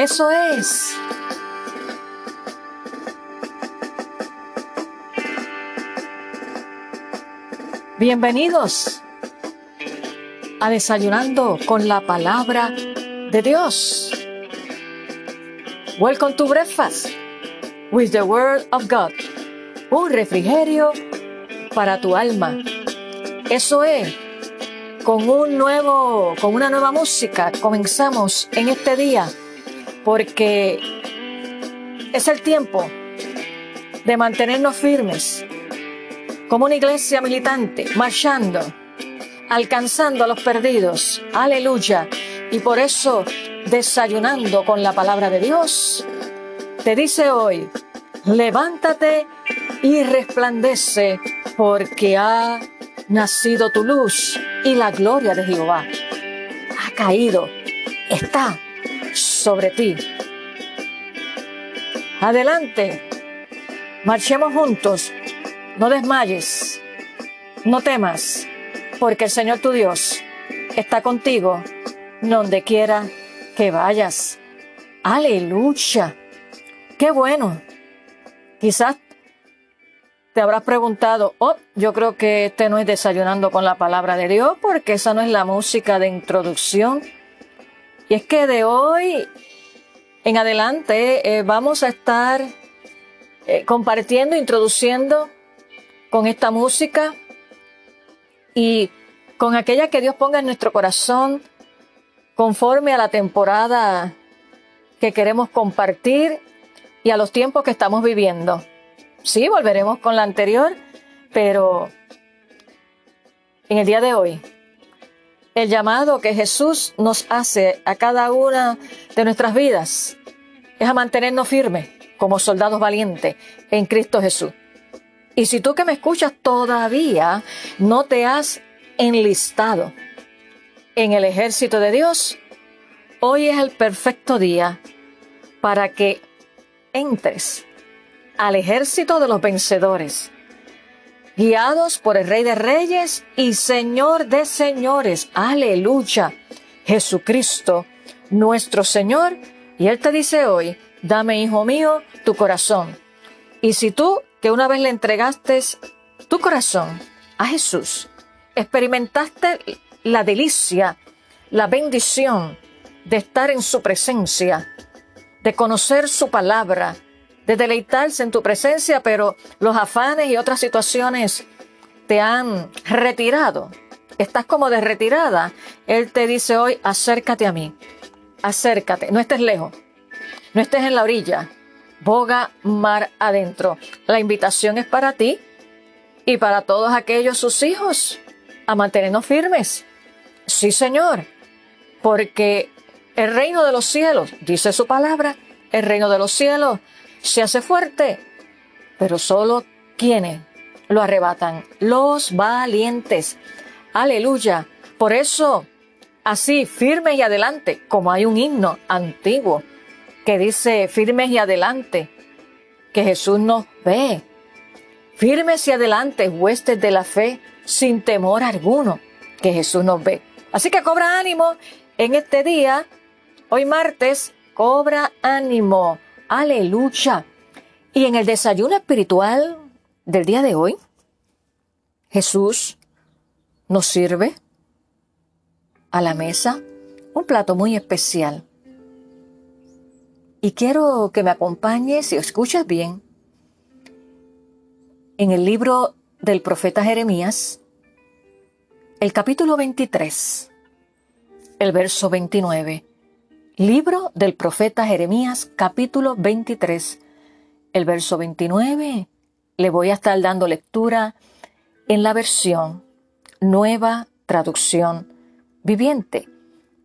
Eso es. Bienvenidos a Desayunando con la Palabra de Dios. Welcome to breakfast with the Word of God. Un refrigerio para tu alma. Eso es. Con un nuevo, con una nueva música comenzamos en este día porque es el tiempo de mantenernos firmes como una iglesia militante, marchando, alcanzando a los perdidos. Aleluya. Y por eso, desayunando con la palabra de Dios, te dice hoy, levántate y resplandece porque ha nacido tu luz y la gloria de Jehová ha caído, está sobre ti. Adelante, marchemos juntos, no desmayes, no temas, porque el Señor tu Dios está contigo donde quiera que vayas. Aleluya. Qué bueno. Quizás te habrás preguntado, oh, yo creo que este no es desayunando con la palabra de Dios, porque esa no es la música de introducción. Y es que de hoy en adelante eh, vamos a estar eh, compartiendo, introduciendo con esta música y con aquella que Dios ponga en nuestro corazón conforme a la temporada que queremos compartir y a los tiempos que estamos viviendo. Sí, volveremos con la anterior, pero en el día de hoy, el llamado que Jesús nos hace a cada una de nuestras vidas es a mantenernos firmes como soldados valientes en Cristo Jesús. Y si tú que me escuchas todavía no te has enlistado en el ejército de Dios, hoy es el perfecto día para que entres al ejército de los vencedores, guiados por el Rey de Reyes y Señor de Señores. Aleluya. Jesucristo, nuestro Señor. Y Él te dice hoy, dame, hijo mío, tu corazón. Y si tú, que una vez le entregaste tu corazón a Jesús, experimentaste la delicia, la bendición de estar en su presencia, de conocer su palabra, de deleitarse en tu presencia, pero los afanes y otras situaciones te han retirado. Estás como de retirada. Él te dice hoy, acércate a mí. Acércate. No estés lejos. No estés en la orilla. Boga mar adentro. La invitación es para ti y para todos aquellos sus hijos a mantenernos firmes. Sí, Señor. Porque el reino de los cielos, dice su palabra, el reino de los cielos se hace fuerte, pero solo quienes lo arrebatan, los valientes. Aleluya. Por eso, así, firmes y adelante, como hay un himno antiguo que dice firmes y adelante, que Jesús nos ve. Firmes y adelante, huestes de la fe, sin temor alguno, que Jesús nos ve. Así que cobra ánimo en este día, hoy martes, cobra ánimo. Aleluya. Y en el desayuno espiritual del día de hoy, Jesús nos sirve a la mesa un plato muy especial. Y quiero que me acompañes, y escuchas bien, en el libro del profeta Jeremías, el capítulo 23, el verso 29. Libro del profeta Jeremías, capítulo 23, el verso 29. Le voy a estar dando lectura en la versión Nueva Traducción Viviente.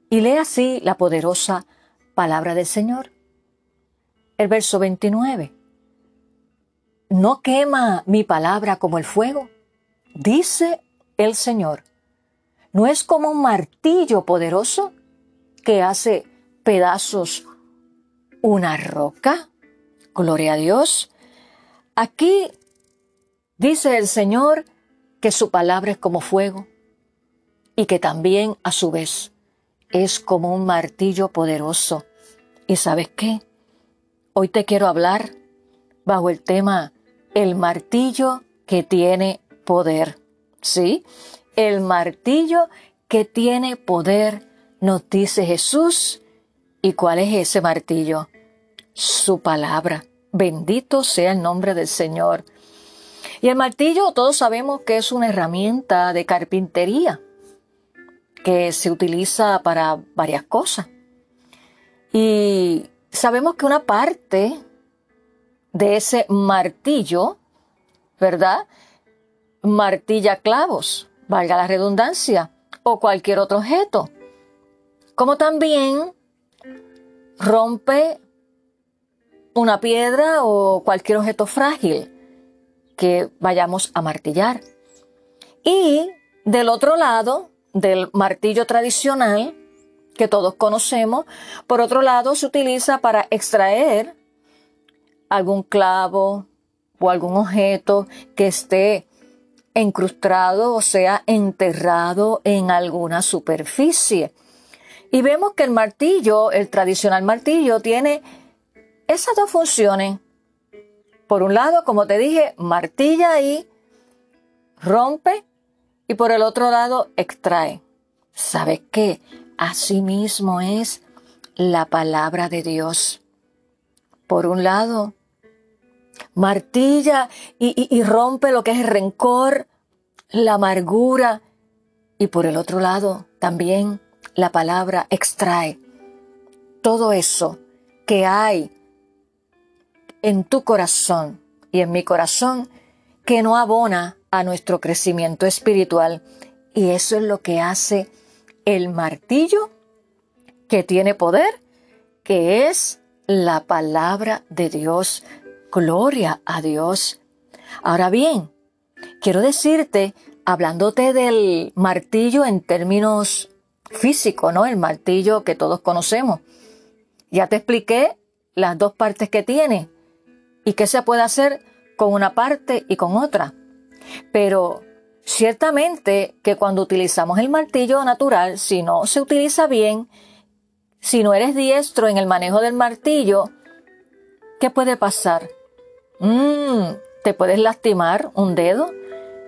Y lee así la poderosa palabra del Señor. El verso 29. No quema mi palabra como el fuego, dice el Señor. No es como un martillo poderoso que hace pedazos una roca. Gloria a Dios. Aquí dice el Señor que su palabra es como fuego y que también a su vez es como un martillo poderoso. ¿Y sabes qué? Hoy te quiero hablar bajo el tema el martillo que tiene poder. ¿Sí? El martillo que tiene poder, nos dice Jesús. ¿Y cuál es ese martillo? Su palabra. Bendito sea el nombre del Señor. Y el martillo todos sabemos que es una herramienta de carpintería que se utiliza para varias cosas. Y sabemos que una parte de ese martillo, ¿verdad? Martilla clavos, valga la redundancia, o cualquier otro objeto. Como también rompe una piedra o cualquier objeto frágil que vayamos a martillar. Y del otro lado, del martillo tradicional, que todos conocemos, por otro lado se utiliza para extraer algún clavo o algún objeto que esté incrustado o sea enterrado en alguna superficie. Y vemos que el martillo, el tradicional martillo, tiene esas dos funciones. Por un lado, como te dije, martilla y rompe y por el otro lado extrae. ¿Sabes qué? Asimismo es la palabra de Dios. Por un lado, martilla y, y, rompe lo que es el rencor, la amargura, y por el otro lado también la palabra extrae todo eso que hay en tu corazón y en mi corazón que no abona a nuestro crecimiento espiritual. Y eso es lo que hace el martillo que tiene poder, que es la palabra de Dios. Gloria a Dios. Ahora bien, quiero decirte, hablándote del martillo en términos físicos, ¿no? El martillo que todos conocemos. Ya te expliqué las dos partes que tiene y qué se puede hacer con una parte y con otra. Pero ciertamente que cuando utilizamos el martillo natural, si no se utiliza bien, si no eres diestro en el manejo del martillo, ¿qué puede pasar? Mm, te puedes lastimar un dedo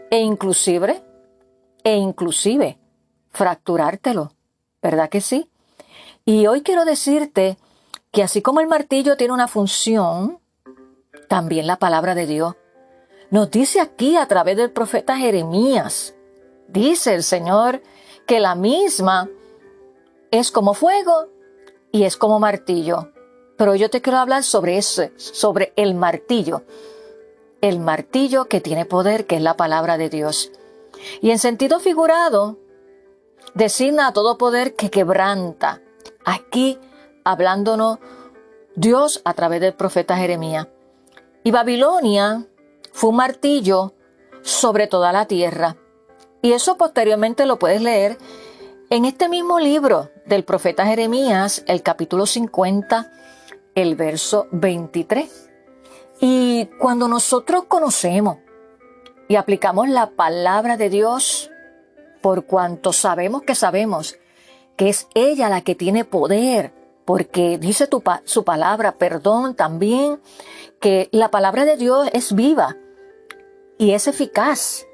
e inclusive, e inclusive fracturártelo, ¿verdad que sí? Y hoy quiero decirte que así como el martillo tiene una función, también la palabra de Dios. Nos dice aquí a través del profeta Jeremías, dice el Señor que la misma es como fuego y es como martillo. Pero yo te quiero hablar sobre eso, sobre el martillo. El martillo que tiene poder, que es la palabra de Dios. Y en sentido figurado, designa a todo poder que quebranta. Aquí hablándonos Dios a través del profeta Jeremías. Y Babilonia fue un martillo sobre toda la tierra. Y eso posteriormente lo puedes leer en este mismo libro del profeta Jeremías, el capítulo 50, el verso 23. Y cuando nosotros conocemos y aplicamos la palabra de Dios, por cuanto sabemos que sabemos que es ella la que tiene poder porque dice tu su palabra, perdón, también que la palabra de Dios es viva y es eficaz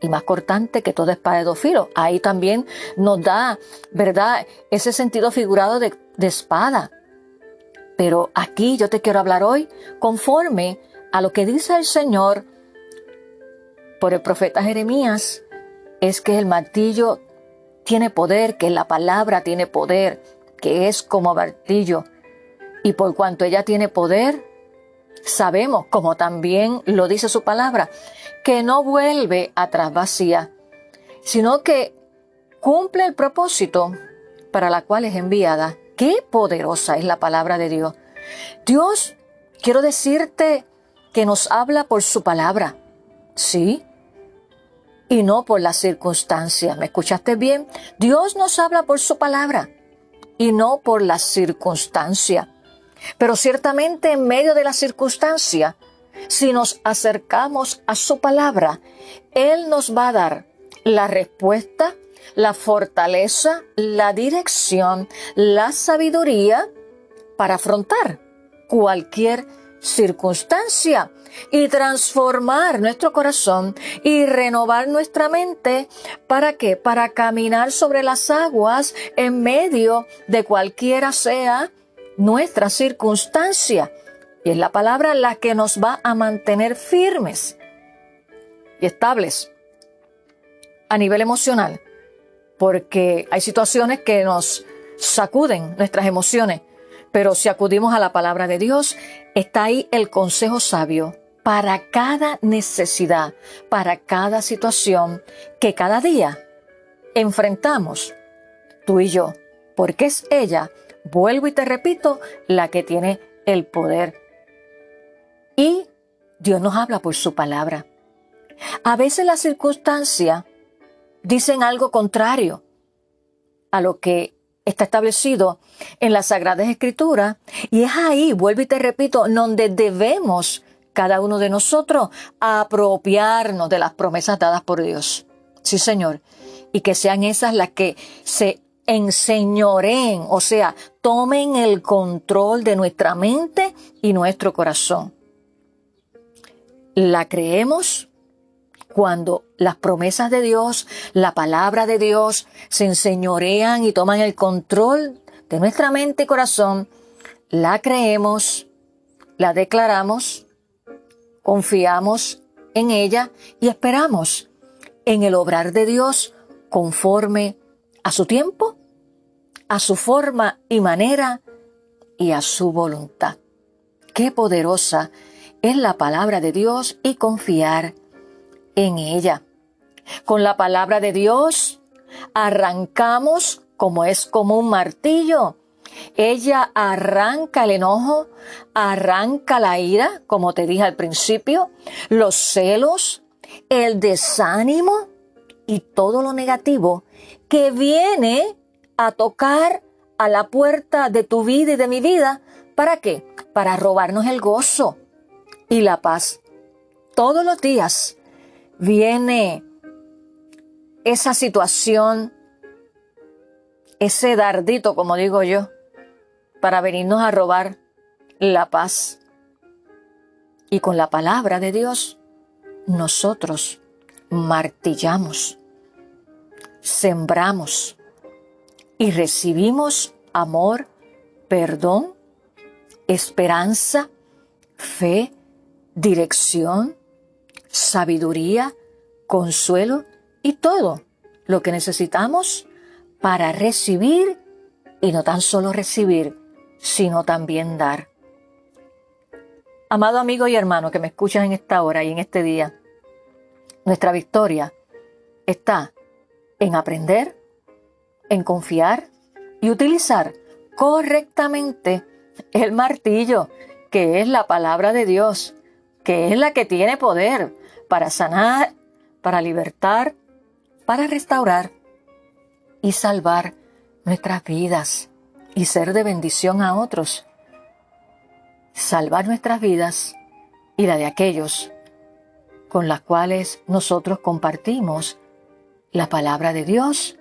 y más cortante que toda espada de dos filos. Ahí también nos da, ¿verdad?, ese sentido figurado de, de espada. Pero aquí yo te quiero hablar hoy conforme a lo que dice el Señor por el profeta Jeremías, es que el martillo tiene poder, que la palabra tiene poder que es como martillo. Y por cuanto ella tiene poder, sabemos, como también lo dice su palabra, que no vuelve atrás vacía, sino que cumple el propósito para la cual es enviada. Qué poderosa es la palabra de Dios. Dios, quiero decirte que nos habla por su palabra, ¿sí? Y no por las circunstancias. ¿Me escuchaste bien? Dios nos habla por su palabra y no por la circunstancia. Pero ciertamente en medio de la circunstancia, si nos acercamos a su palabra, Él nos va a dar la respuesta, la fortaleza, la dirección, la sabiduría para afrontar cualquier circunstancia y transformar nuestro corazón y renovar nuestra mente. ¿Para qué? Para caminar sobre las aguas en medio de cualquiera sea nuestra circunstancia. Y es la palabra la que nos va a mantener firmes y estables a nivel emocional, porque hay situaciones que nos sacuden nuestras emociones, pero si acudimos a la palabra de Dios, está ahí el consejo sabio para cada necesidad, para cada situación que cada día enfrentamos tú y yo, porque es ella, vuelvo y te repito, la que tiene el poder. Y Dios nos habla por su palabra. A veces las circunstancias dicen algo contrario a lo que está establecido en las Sagradas Escrituras y es ahí, vuelvo y te repito, donde debemos cada uno de nosotros apropiarnos de las promesas dadas por Dios. Sí, Señor. Y que sean esas las que se enseñoren, o sea, tomen el control de nuestra mente y nuestro corazón. La creemos cuando las promesas de Dios, la palabra de Dios se enseñorean y toman el control de nuestra mente y corazón, la creemos, la declaramos, confiamos en ella y esperamos en el obrar de Dios conforme a su tiempo, a su forma y manera y a su voluntad. Qué poderosa es la palabra de Dios y confiar en ella. Con la palabra de Dios arrancamos como es como un martillo. Ella arranca el enojo, arranca la ira, como te dije al principio, los celos, el desánimo y todo lo negativo que viene a tocar a la puerta de tu vida y de mi vida. ¿Para qué? Para robarnos el gozo y la paz. Todos los días viene esa situación, ese dardito, como digo yo, para venirnos a robar la paz. Y con la palabra de Dios, nosotros martillamos, sembramos y recibimos amor, perdón, esperanza, fe, dirección, sabiduría, consuelo y todo lo que necesitamos para recibir y no tan solo recibir, sino también dar. Amado amigo y hermano que me escuchas en esta hora y en este día, nuestra victoria está en aprender, en confiar y utilizar correctamente el martillo, que es la palabra de Dios, que es la que tiene poder para sanar, para libertar, para restaurar y salvar nuestras vidas y ser de bendición a otros. Salvar nuestras vidas y la de aquellos con las cuales nosotros compartimos la palabra de Dios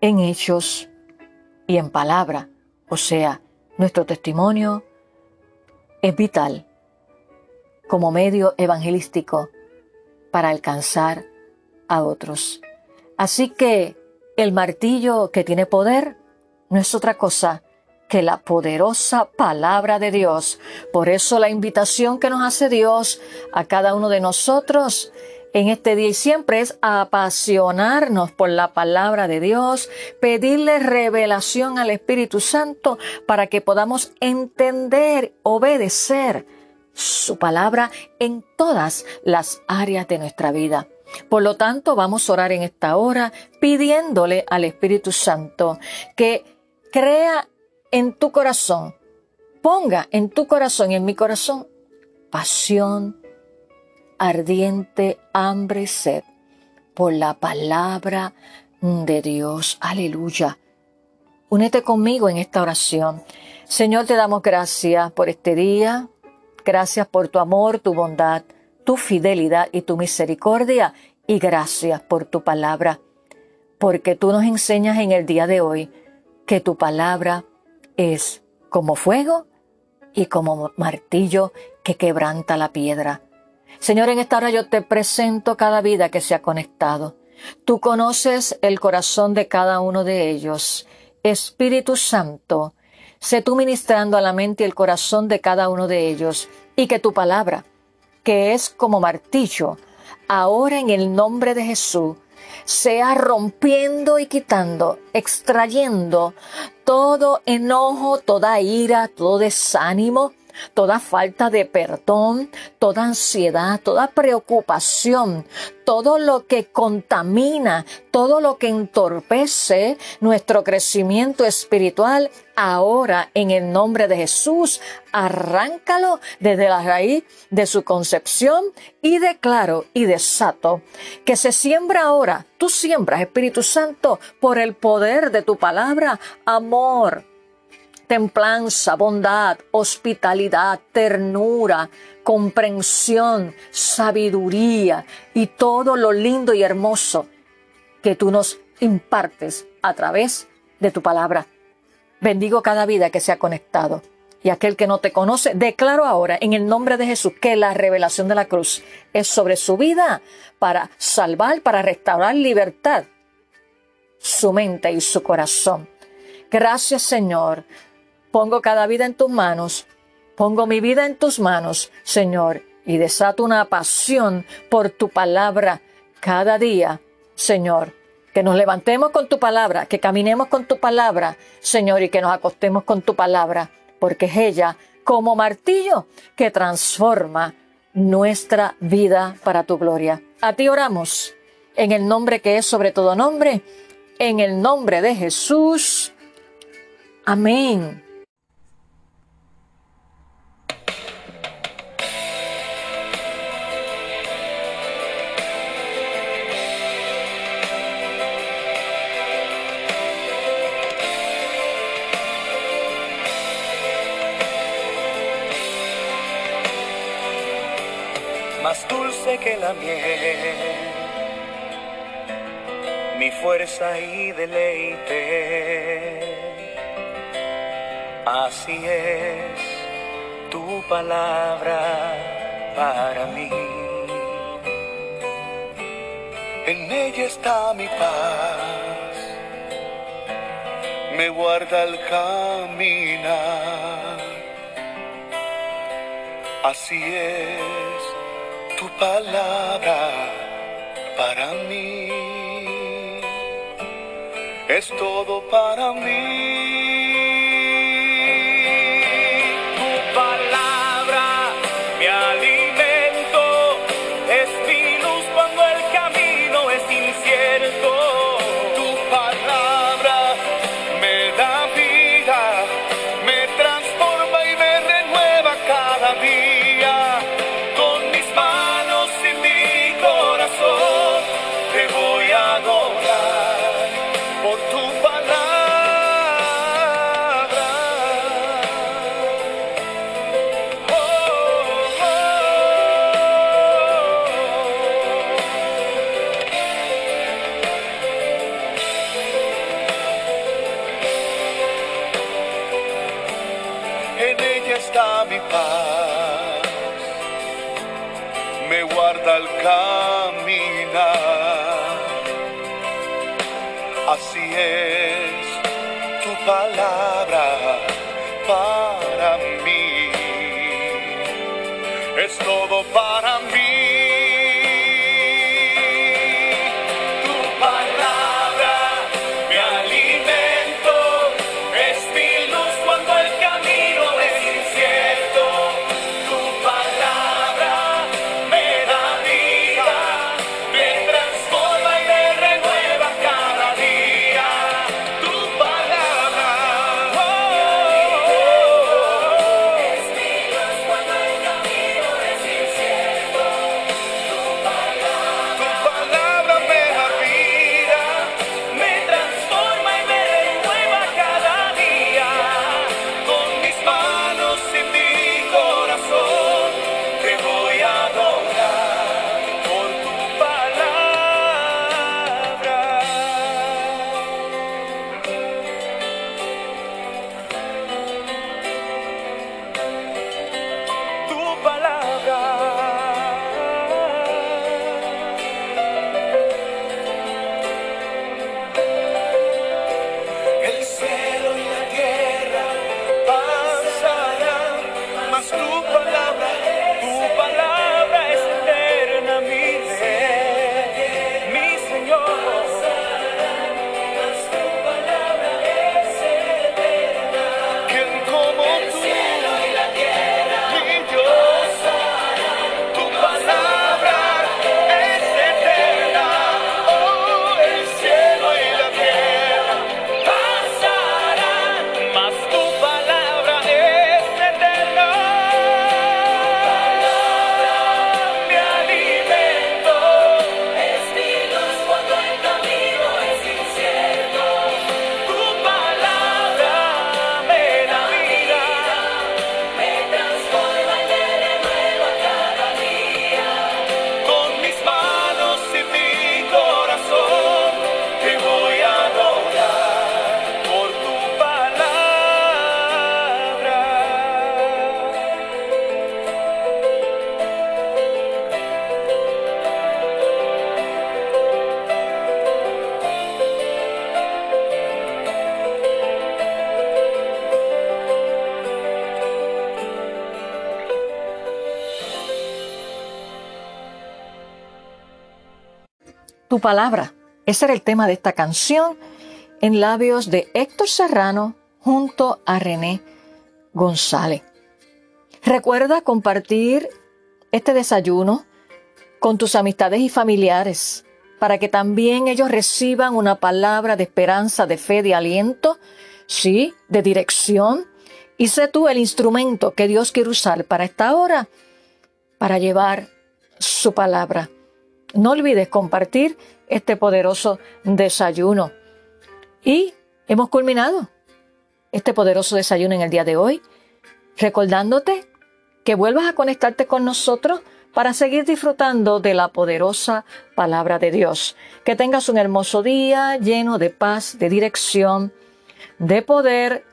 en hechos y en palabra. O sea, nuestro testimonio es vital como medio evangelístico para alcanzar a otros. Así que el martillo que tiene poder no es otra cosa que la poderosa palabra de Dios. Por eso la invitación que nos hace Dios a cada uno de nosotros en este día y siempre es apasionarnos por la palabra de Dios, pedirle revelación al Espíritu Santo para que podamos entender, obedecer su palabra en todas las áreas de nuestra vida. Por lo tanto, vamos a orar en esta hora pidiéndole al Espíritu Santo que crea en tu corazón, ponga en tu corazón y en mi corazón pasión, ardiente hambre, sed por la palabra de Dios. Aleluya. Únete conmigo en esta oración. Señor, te damos gracias por este día, Gracias por tu amor, tu bondad, tu fidelidad y tu misericordia. Y gracias por tu palabra, porque tú nos enseñas en el día de hoy que tu palabra es como fuego y como martillo que quebranta la piedra. Señor, en esta hora yo te presento cada vida que se ha conectado. Tú conoces el corazón de cada uno de ellos. Espíritu Santo, sé tú ministrando a la mente y el corazón de cada uno de ellos y que tu palabra, que es como martillo, ahora en el nombre de Jesús, sea rompiendo y quitando, extrayendo todo enojo, toda ira, todo desánimo, toda falta de perdón, toda ansiedad, toda preocupación, todo lo que contamina, todo lo que entorpece nuestro crecimiento espiritual, ahora en el nombre de Jesús, arráncalo desde la raíz de su concepción y declaro y desato que se siembra ahora, tú siembras Espíritu Santo por el poder de tu palabra, amor, templanza, bondad, hospitalidad, ternura, comprensión, sabiduría y todo lo lindo y hermoso que tú nos impartes a través de tu palabra. Bendigo cada vida que se ha conectado. Y aquel que no te conoce, declaro ahora en el nombre de Jesús que la revelación de la cruz es sobre su vida para salvar, para restaurar libertad, su mente y su corazón. Gracias Señor Pongo cada vida en tus manos, pongo mi vida en tus manos, Señor, y desato una pasión por tu palabra cada día, Señor. Que nos levantemos con tu palabra, que caminemos con tu palabra, Señor, y que nos acostemos con tu palabra, porque es ella como martillo que transforma nuestra vida para tu gloria. A ti oramos, en el nombre que es sobre todo nombre, en el nombre de Jesús. Amén. Que la miel, mi fuerza y deleite. Así es tu palabra para mí. En ella está mi paz, me guarda el caminar. Así es palabra para mí. Es todo para mí. está mi paz, me guarda el caminar. Así es tu palabra para mí, es todo para mí. Tu palabra. Ese era el tema de esta canción en labios de Héctor Serrano junto a René González. Recuerda compartir este desayuno con tus amistades y familiares para que también ellos reciban una palabra de esperanza, de fe, de aliento, sí, de dirección. Y sé tú el instrumento que Dios quiere usar para esta hora, para llevar su palabra. No olvides compartir este poderoso desayuno. Y hemos culminado este poderoso desayuno en el día de hoy, recordándote que vuelvas a conectarte con nosotros para seguir disfrutando de la poderosa palabra de Dios. Que tengas un hermoso día lleno de paz, de dirección, de poder,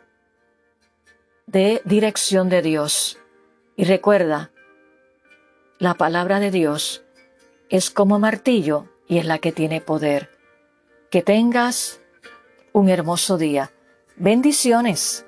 de dirección de Dios. Y recuerda, la palabra de Dios es como martillo y es la que tiene poder. Que tengas un hermoso día. Bendiciones.